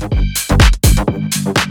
Losing it.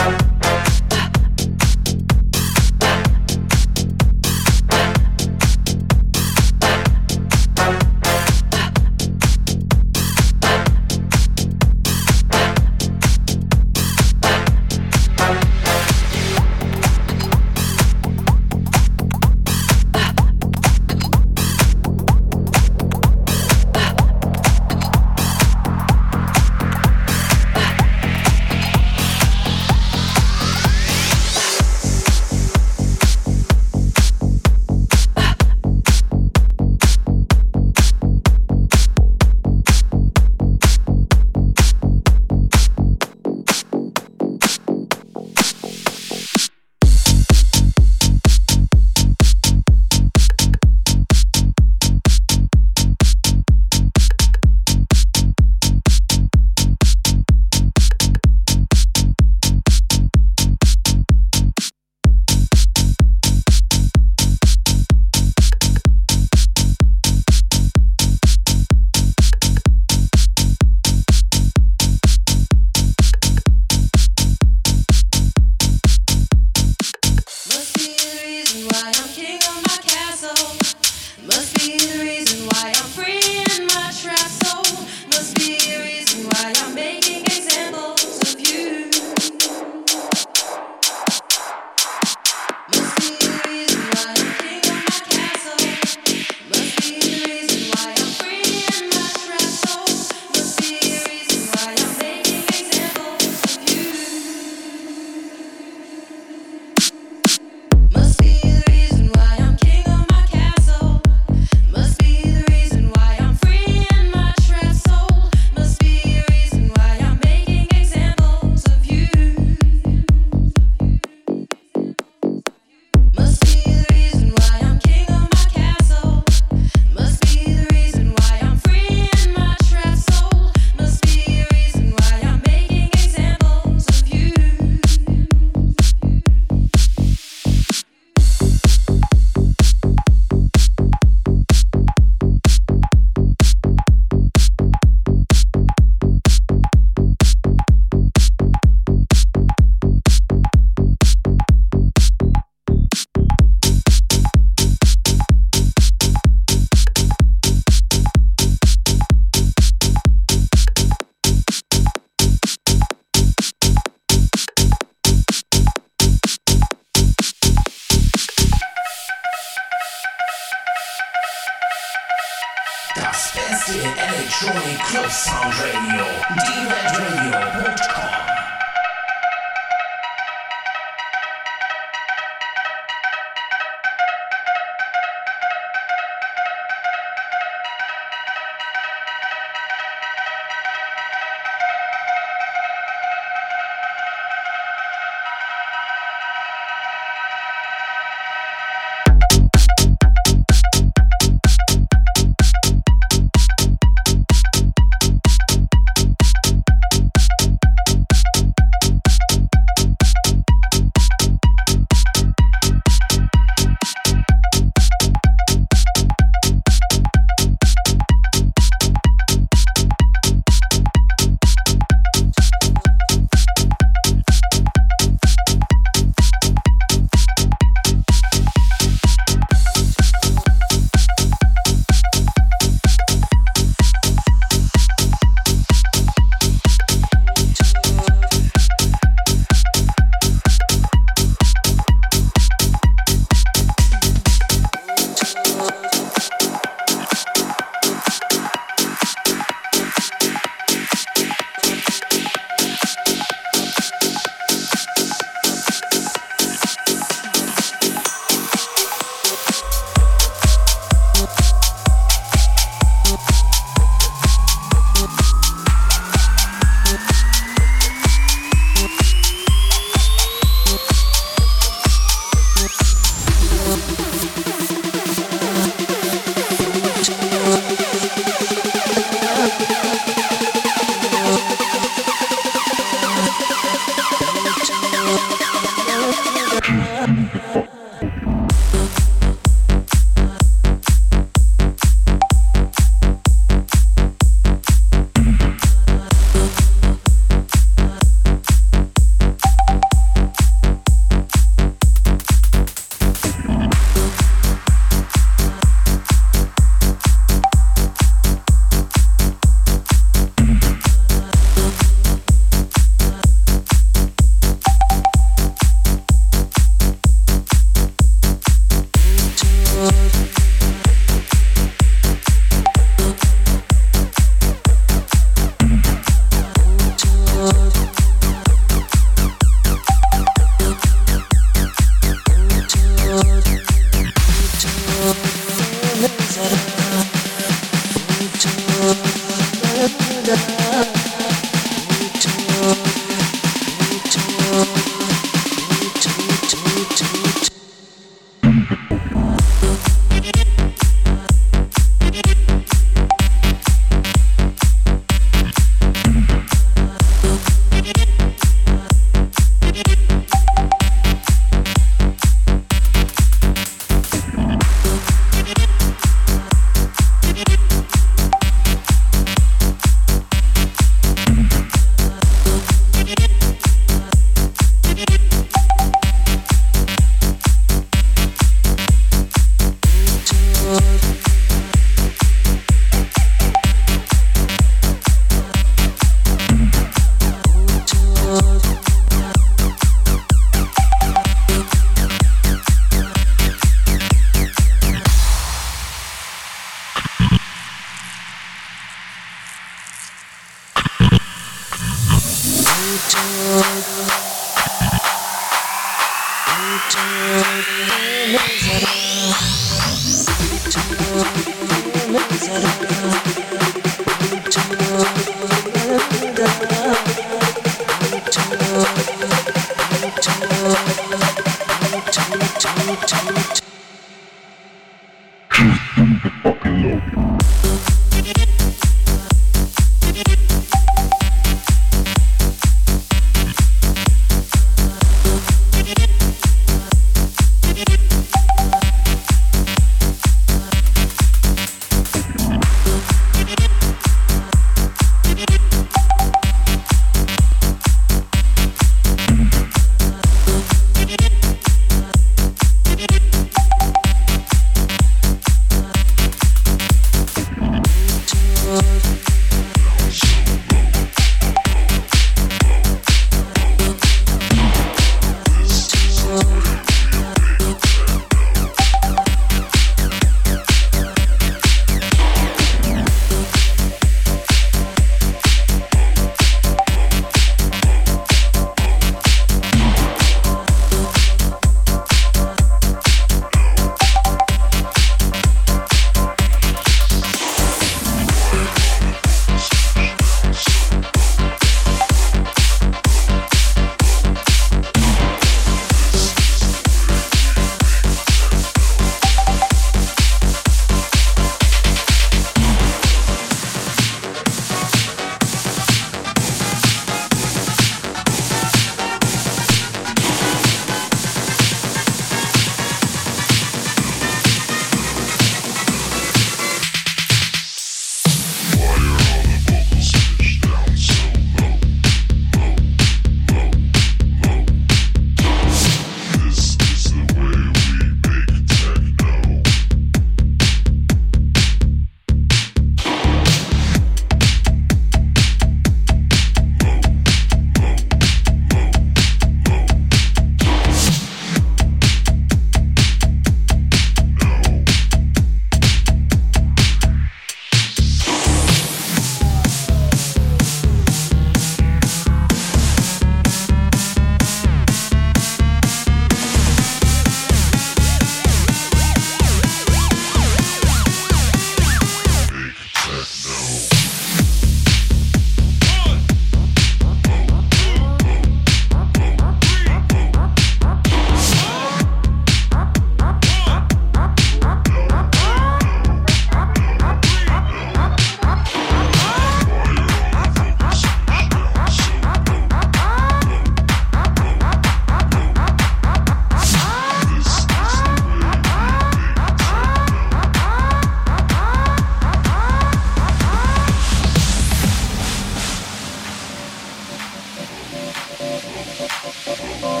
Thank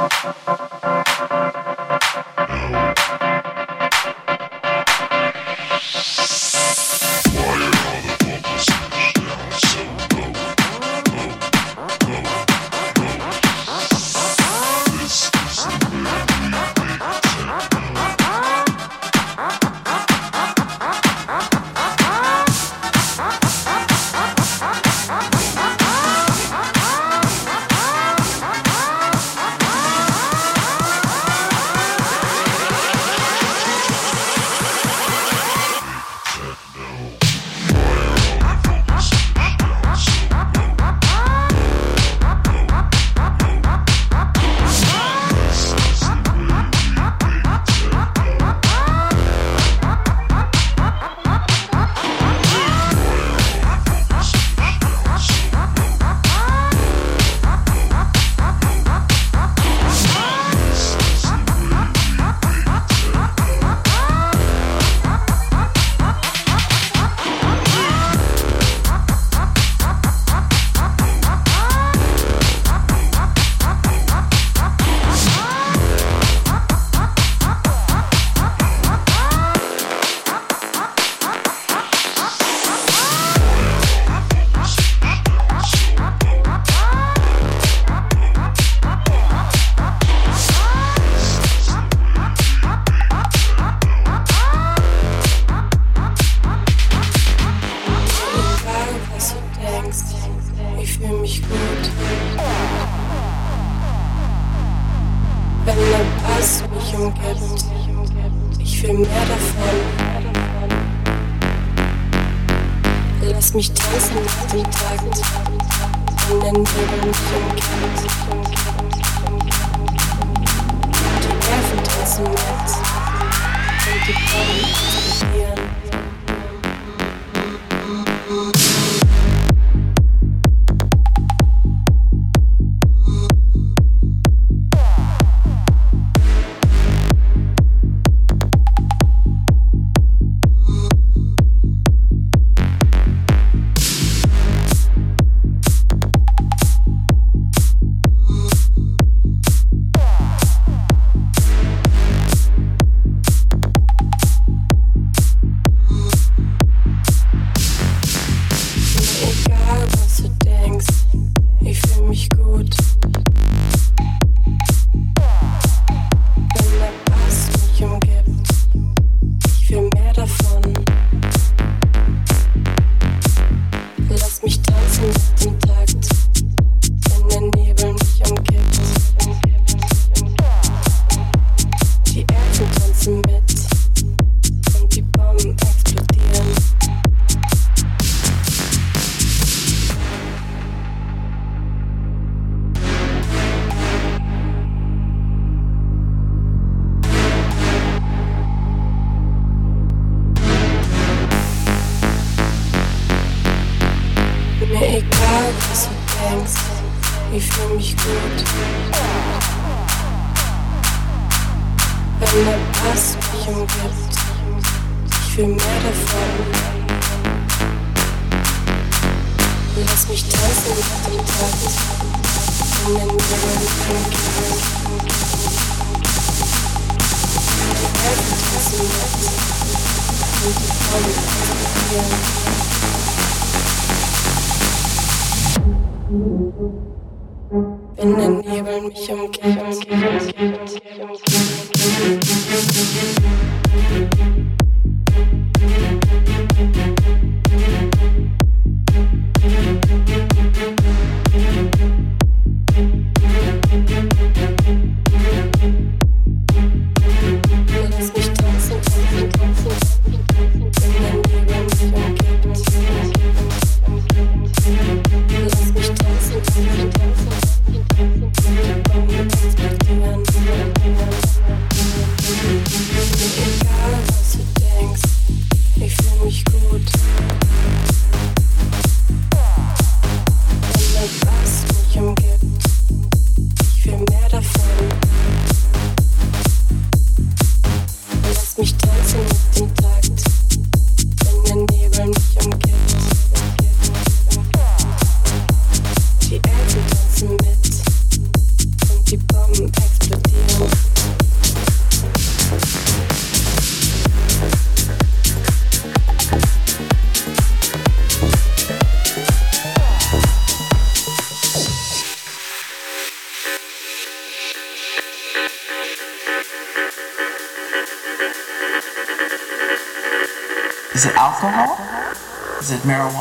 you. Okay?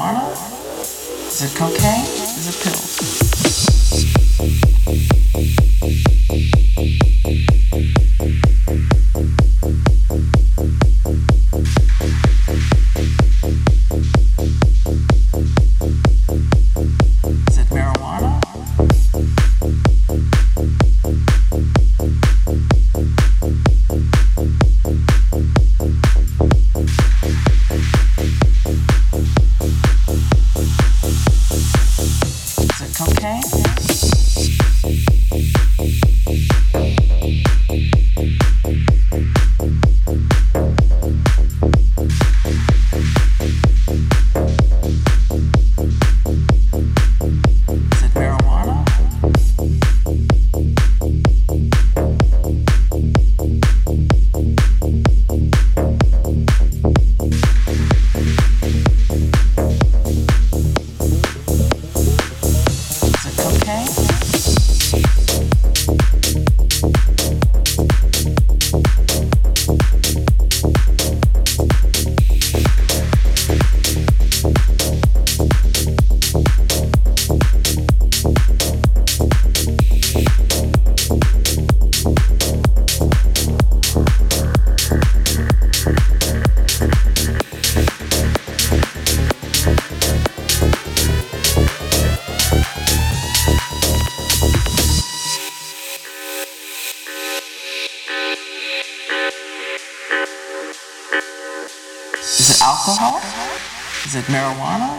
It marijuana?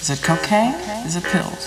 Is it cocaine? Is it pills?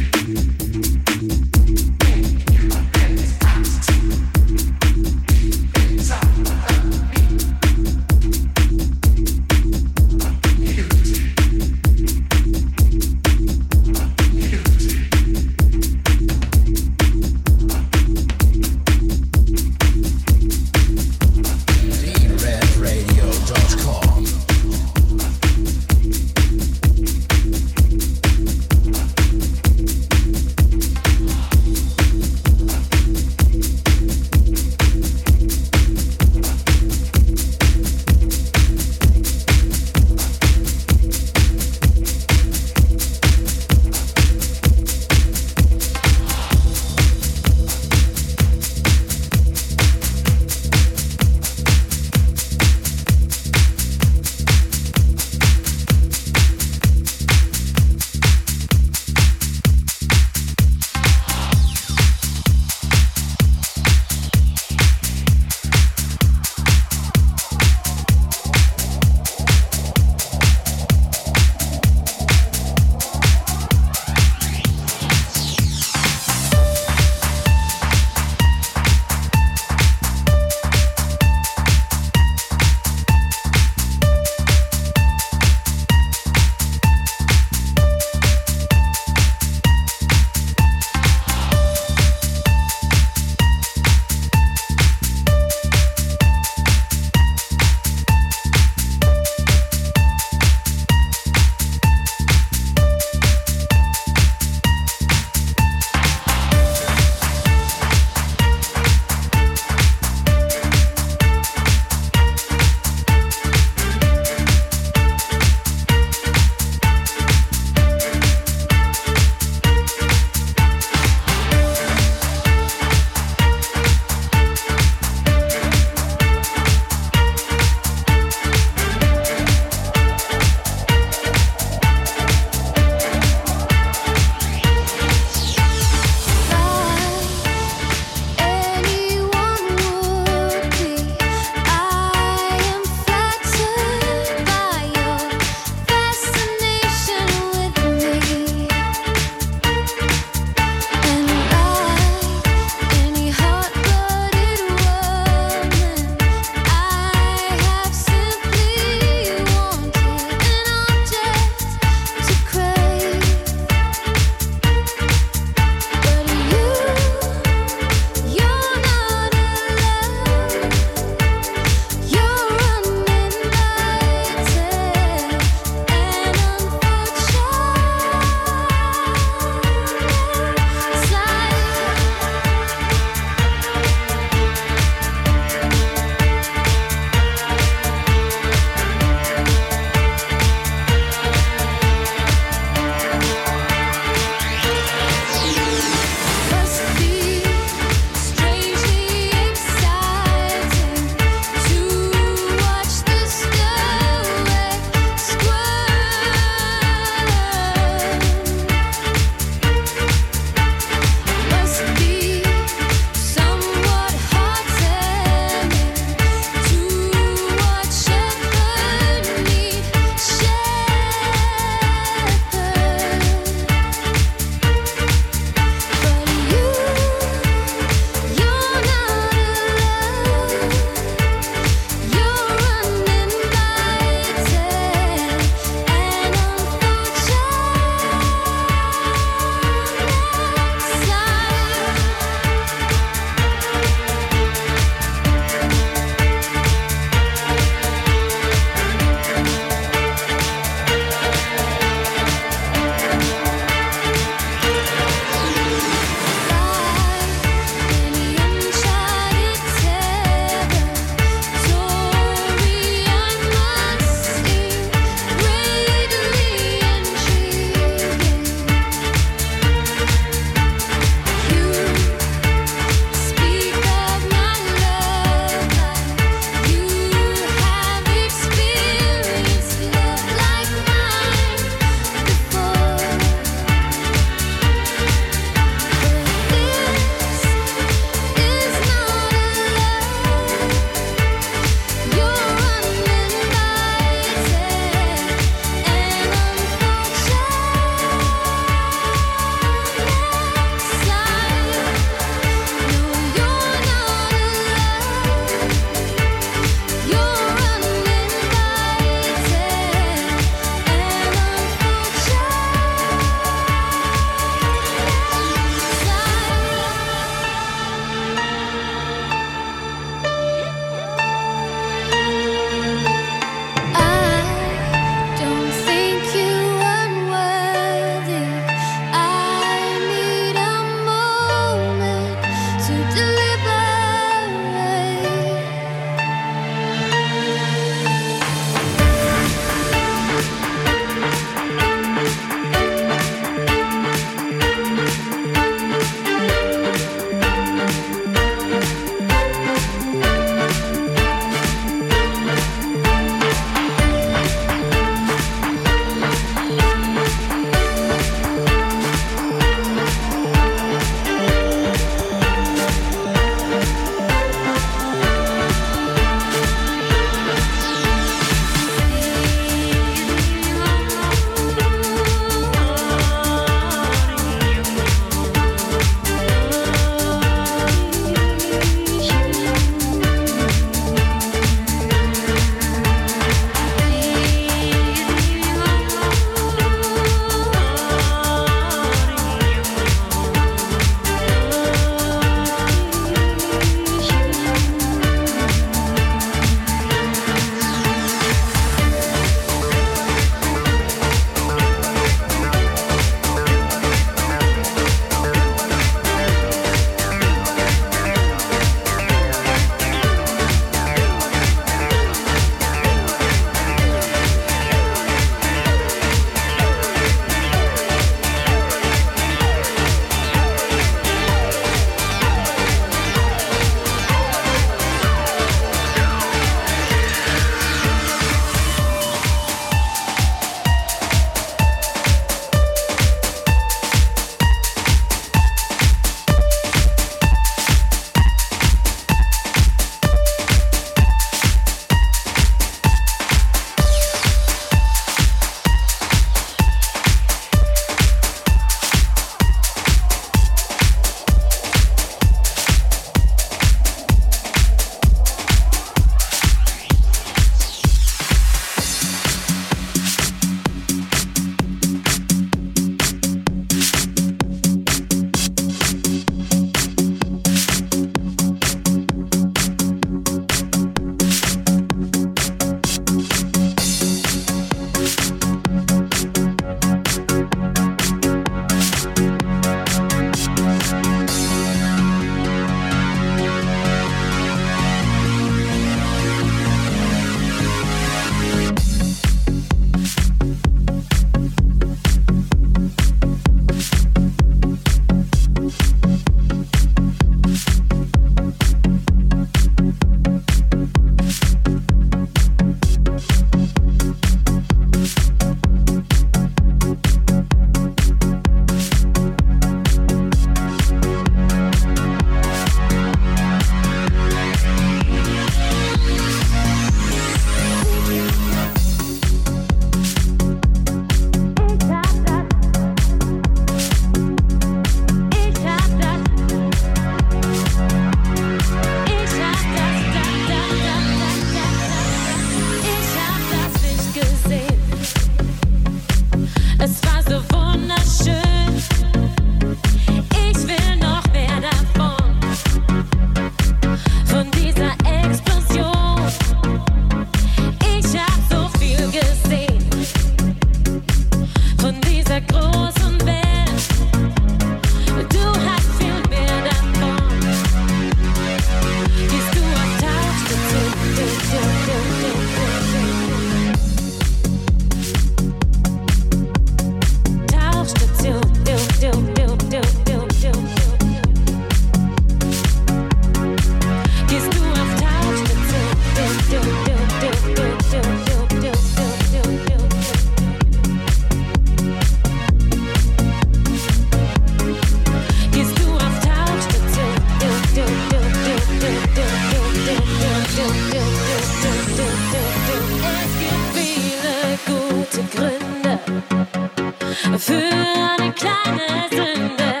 für eine kleine Sünde.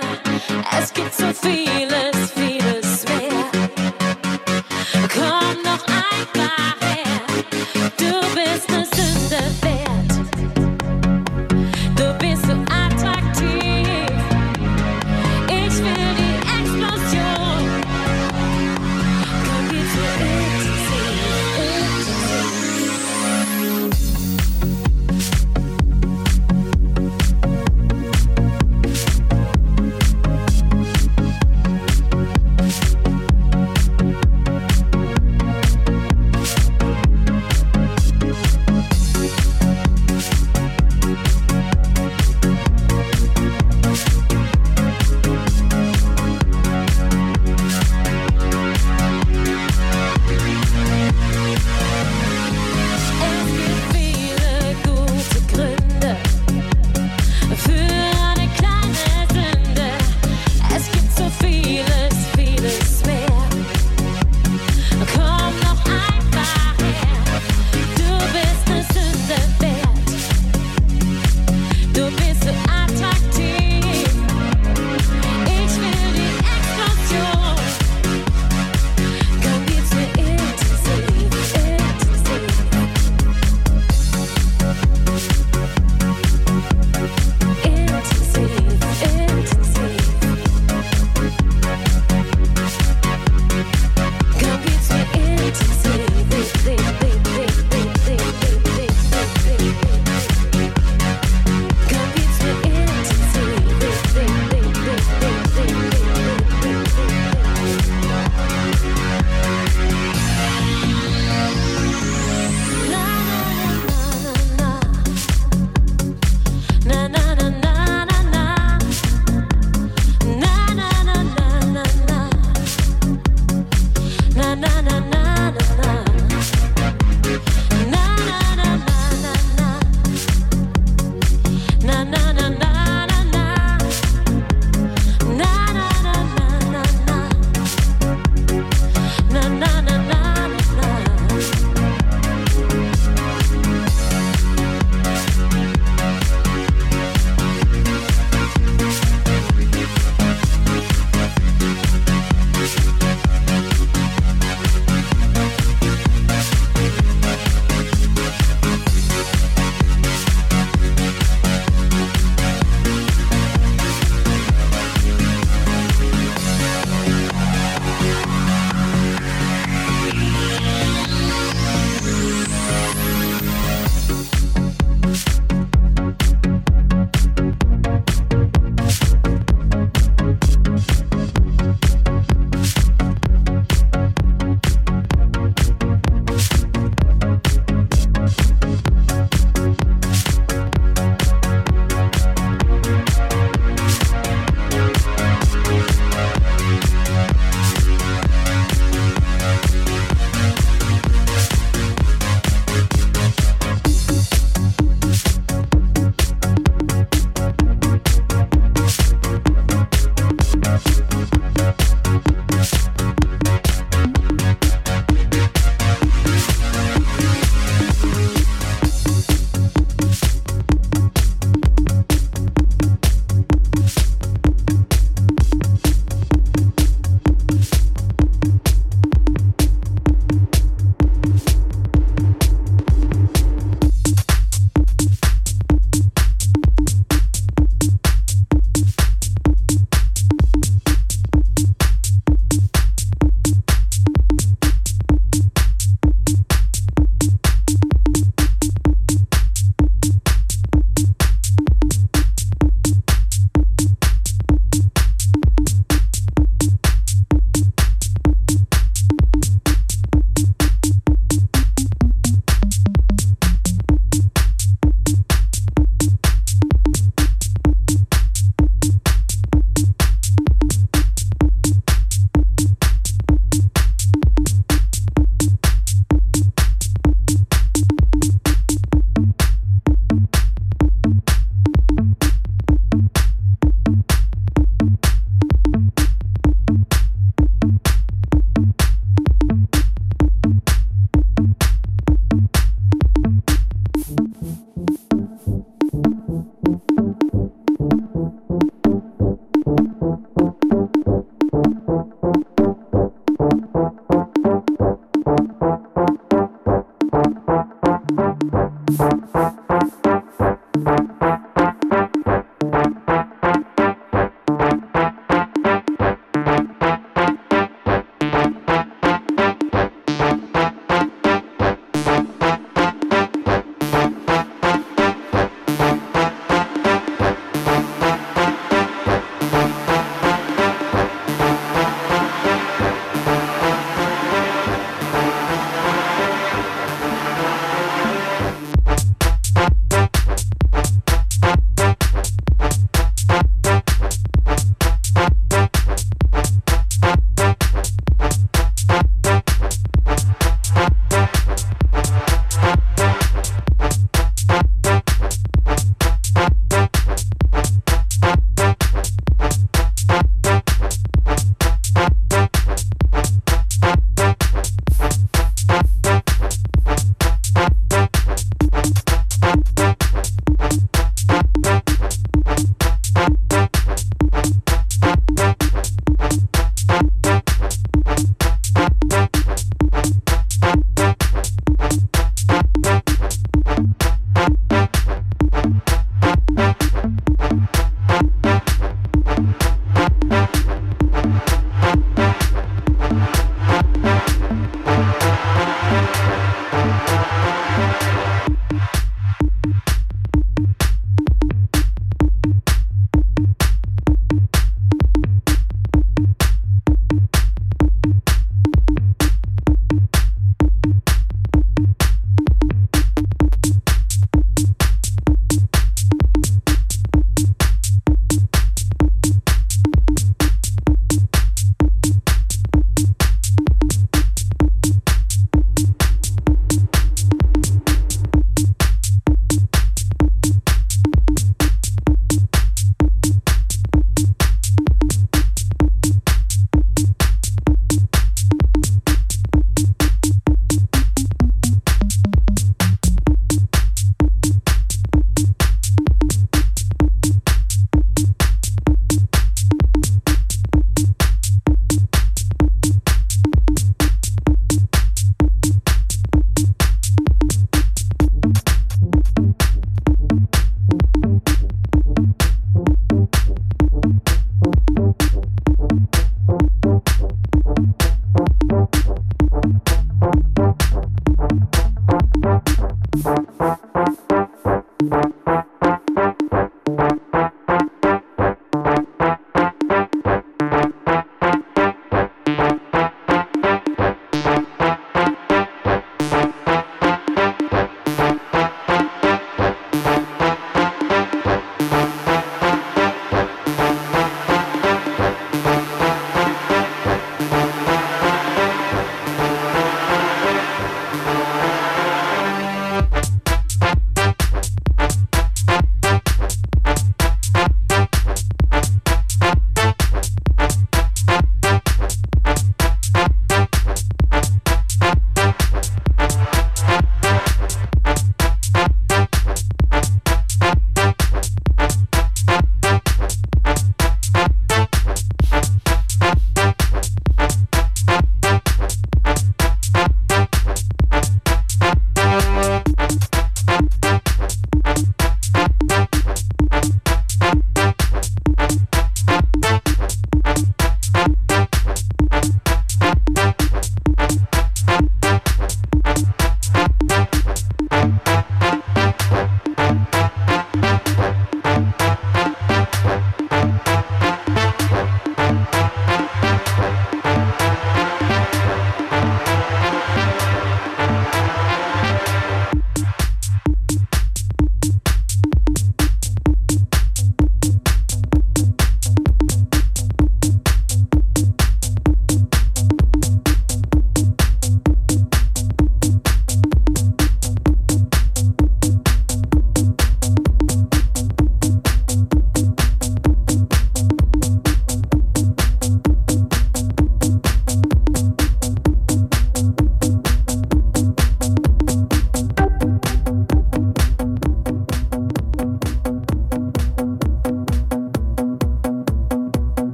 Es gibt so viel.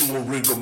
In perceptual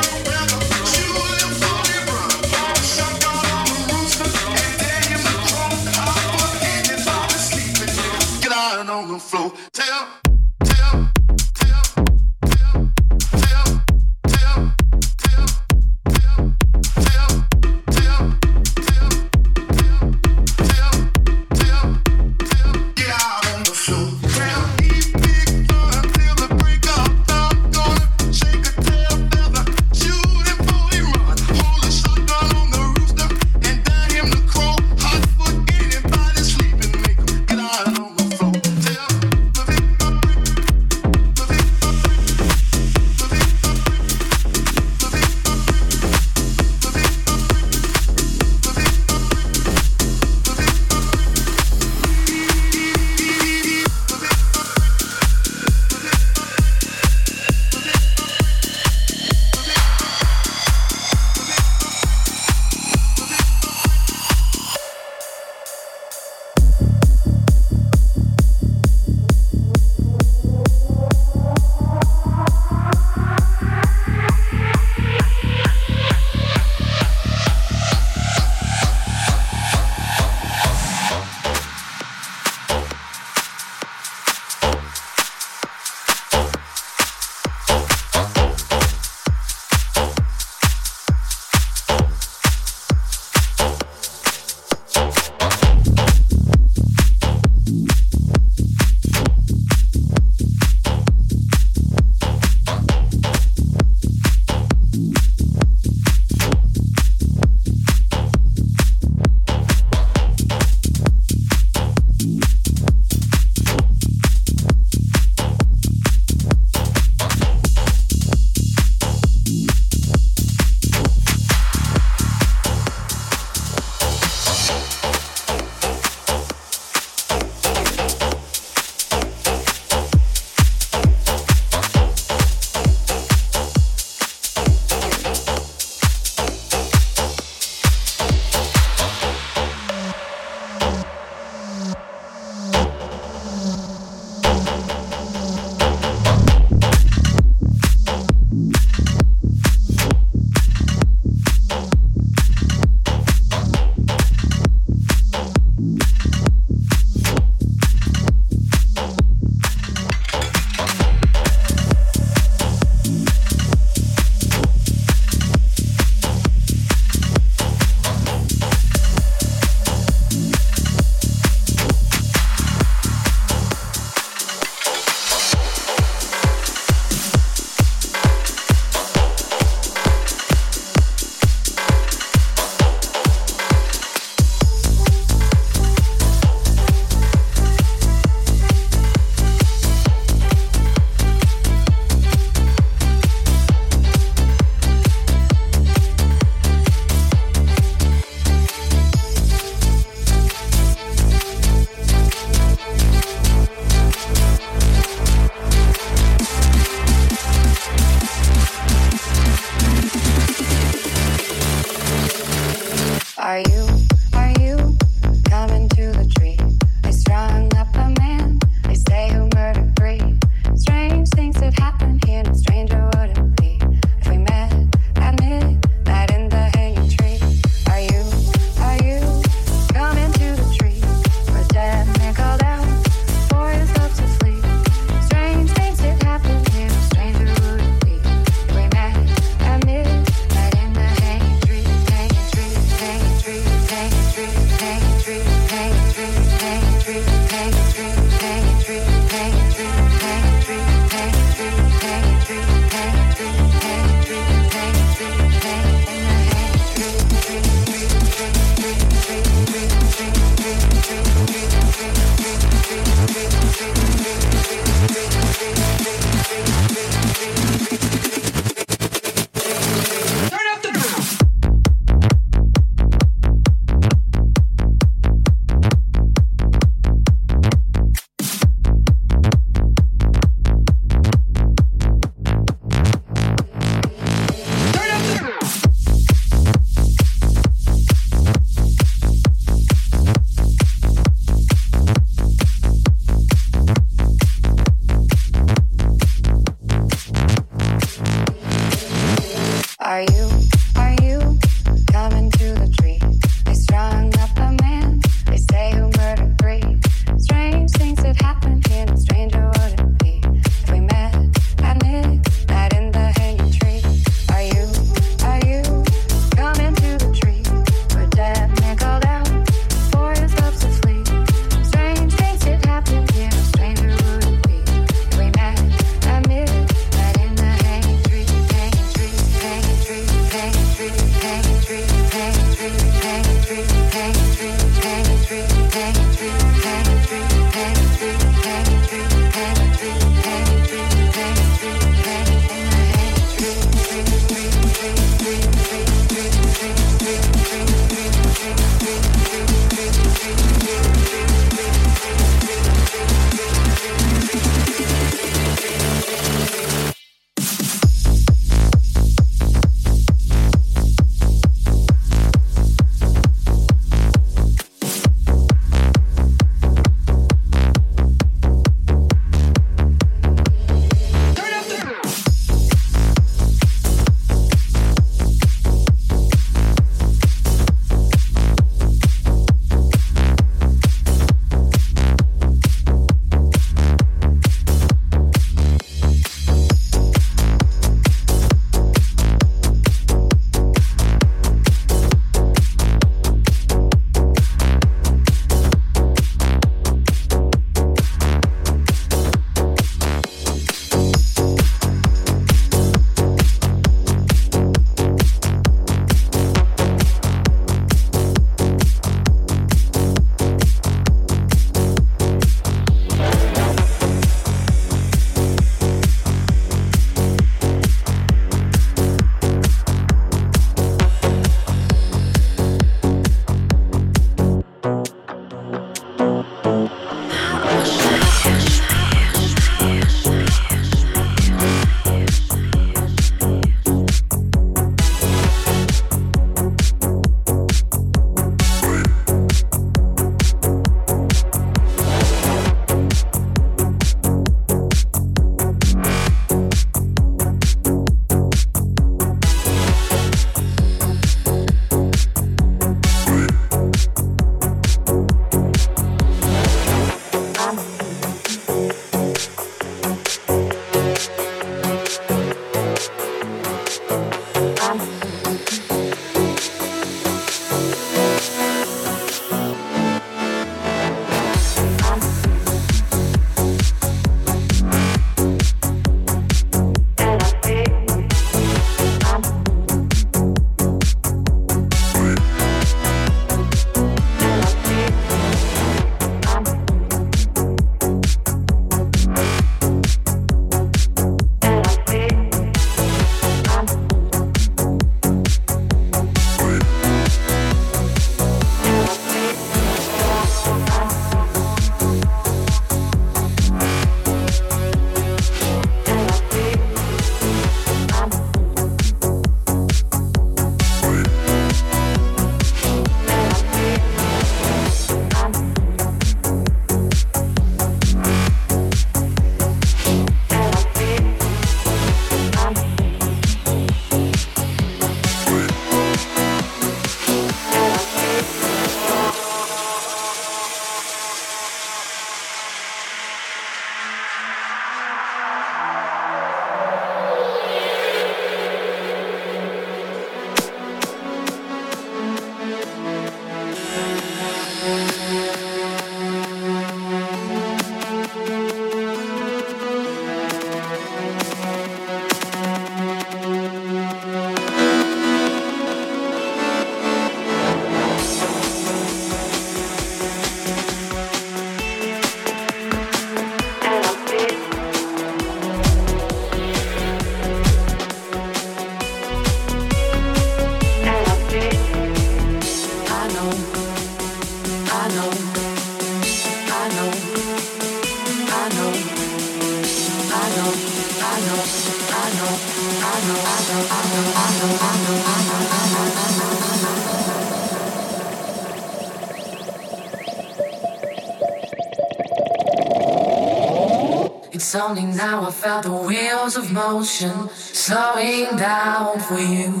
only now I felt the wheels of motion slowing down for you.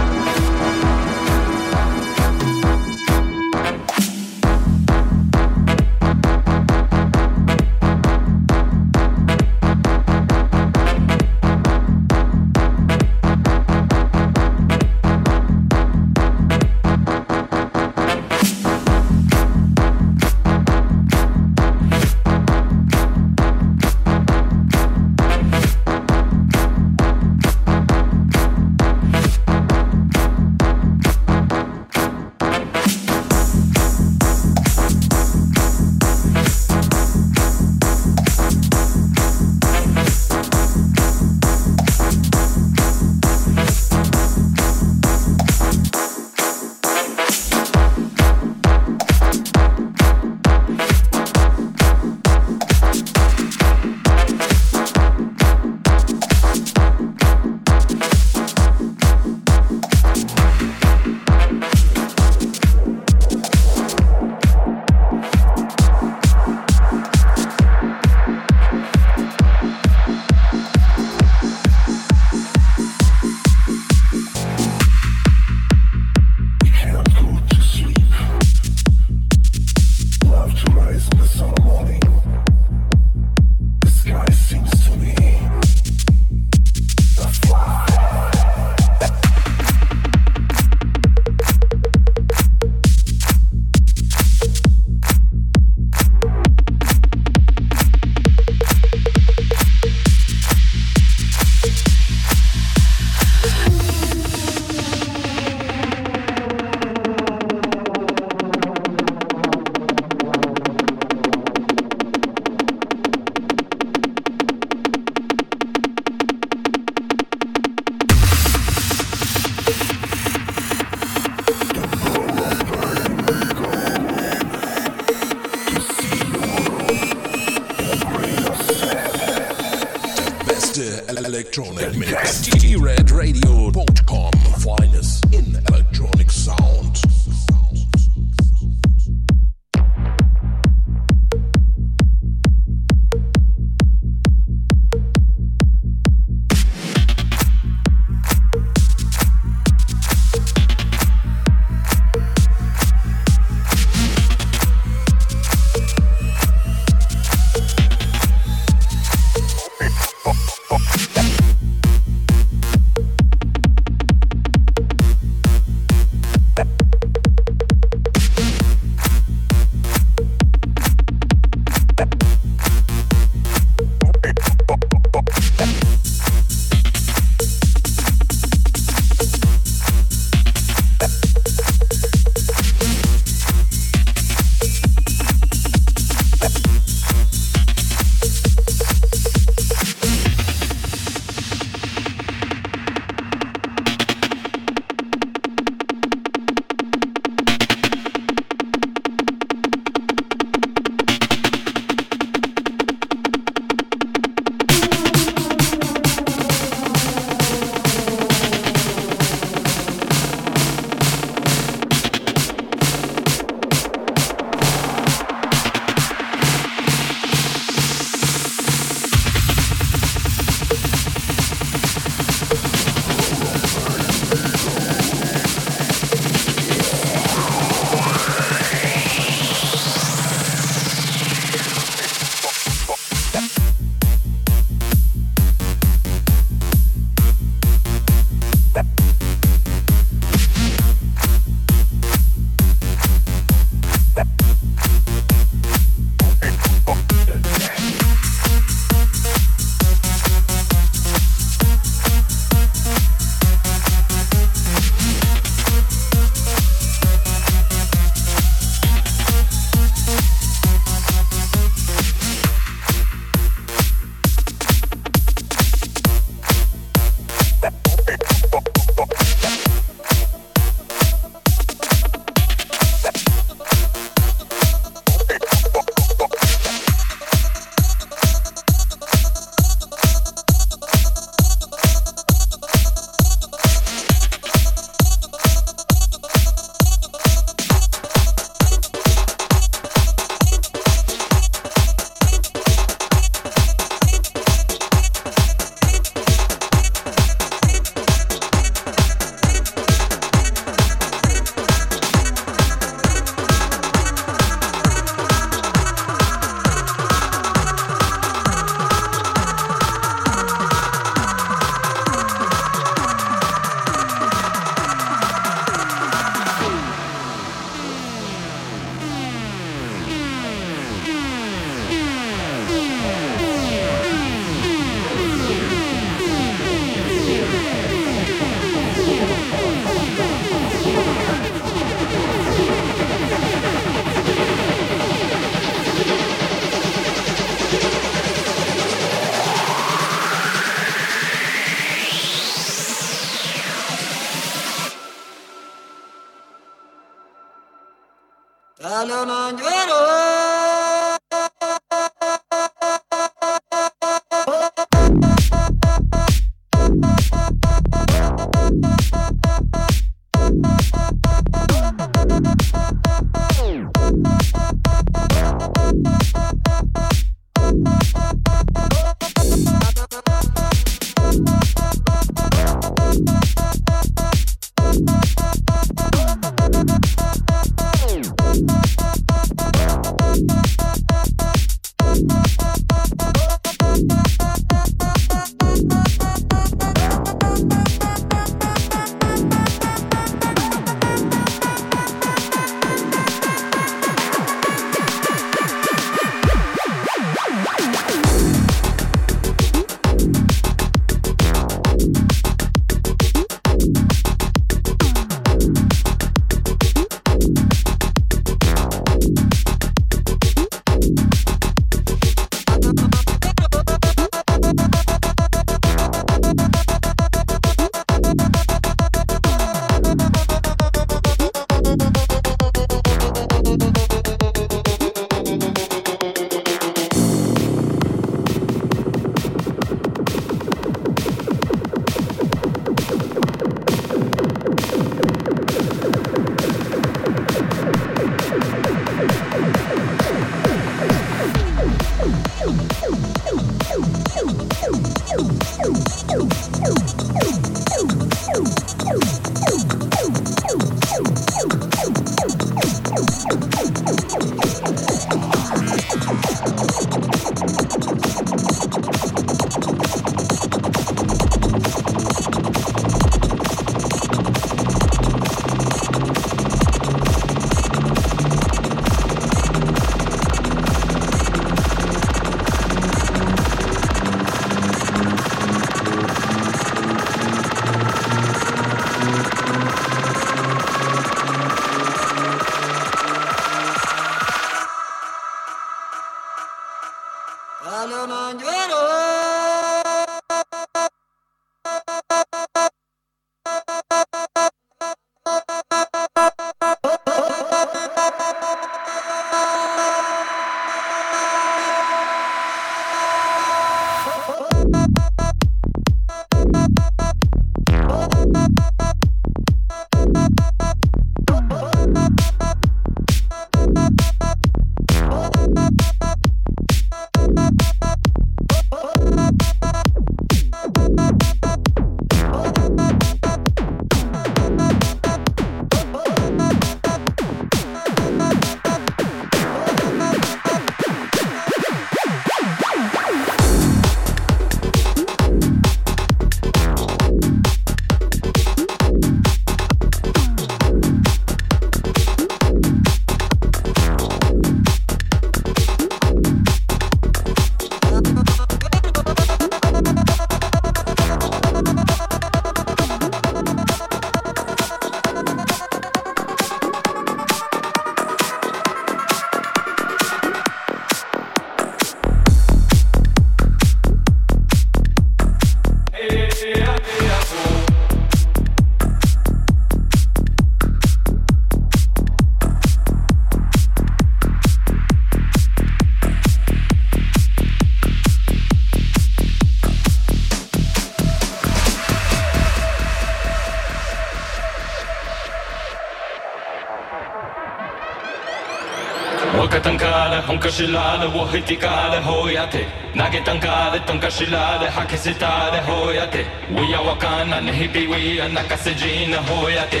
tonkasilale wahitikale hoyate. Nagetankale tonkasilale hakisitale hoyate. Wiyawakana nihibiwiya nakasejina hoyate.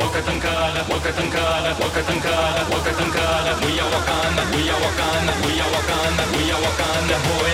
Wakatankala, wakatankala, wakatankala, wakatankala, we are wakana, we are wakana, we are wakana, we are wakana, hoya.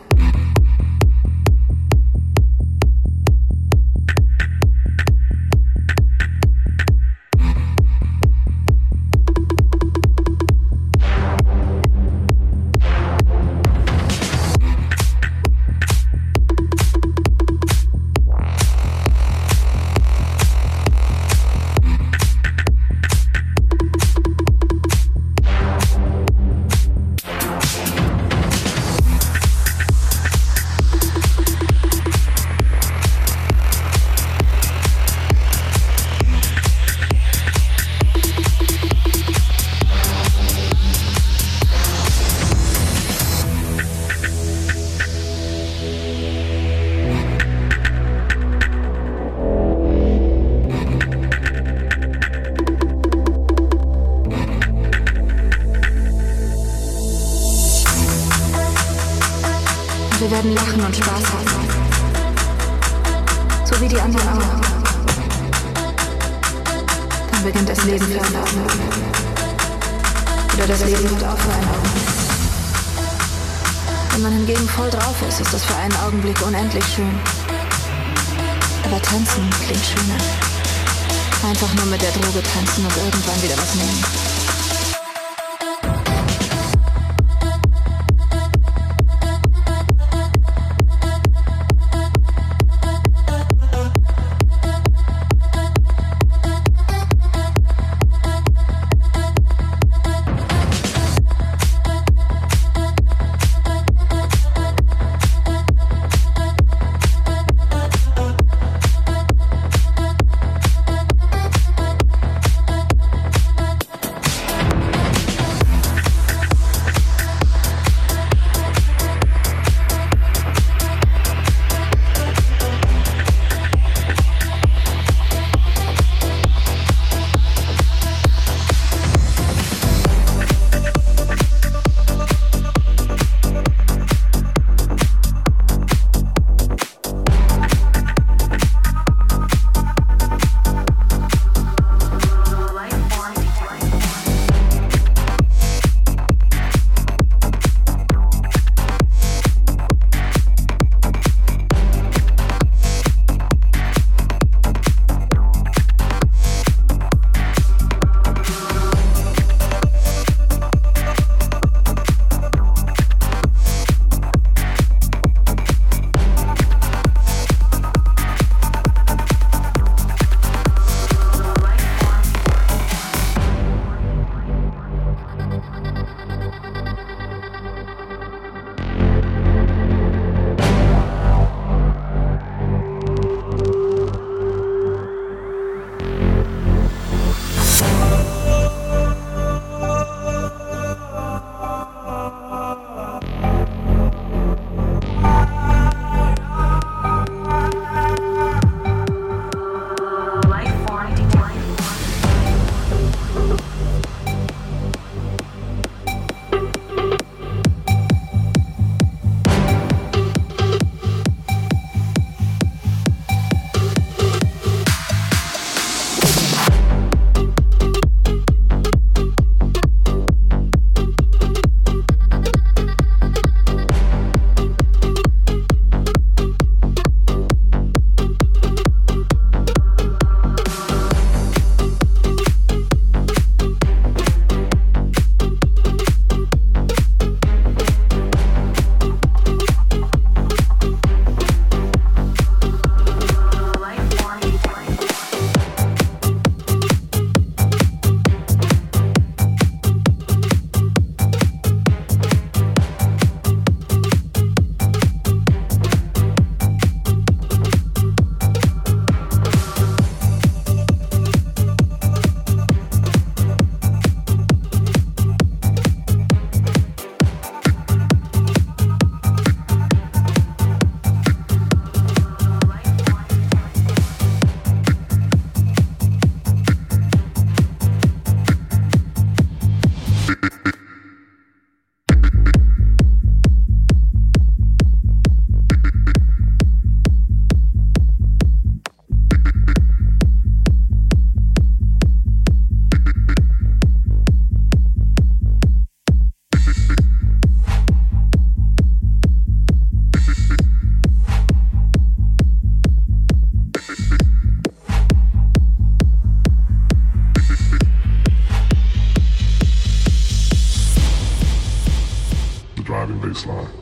Baseline.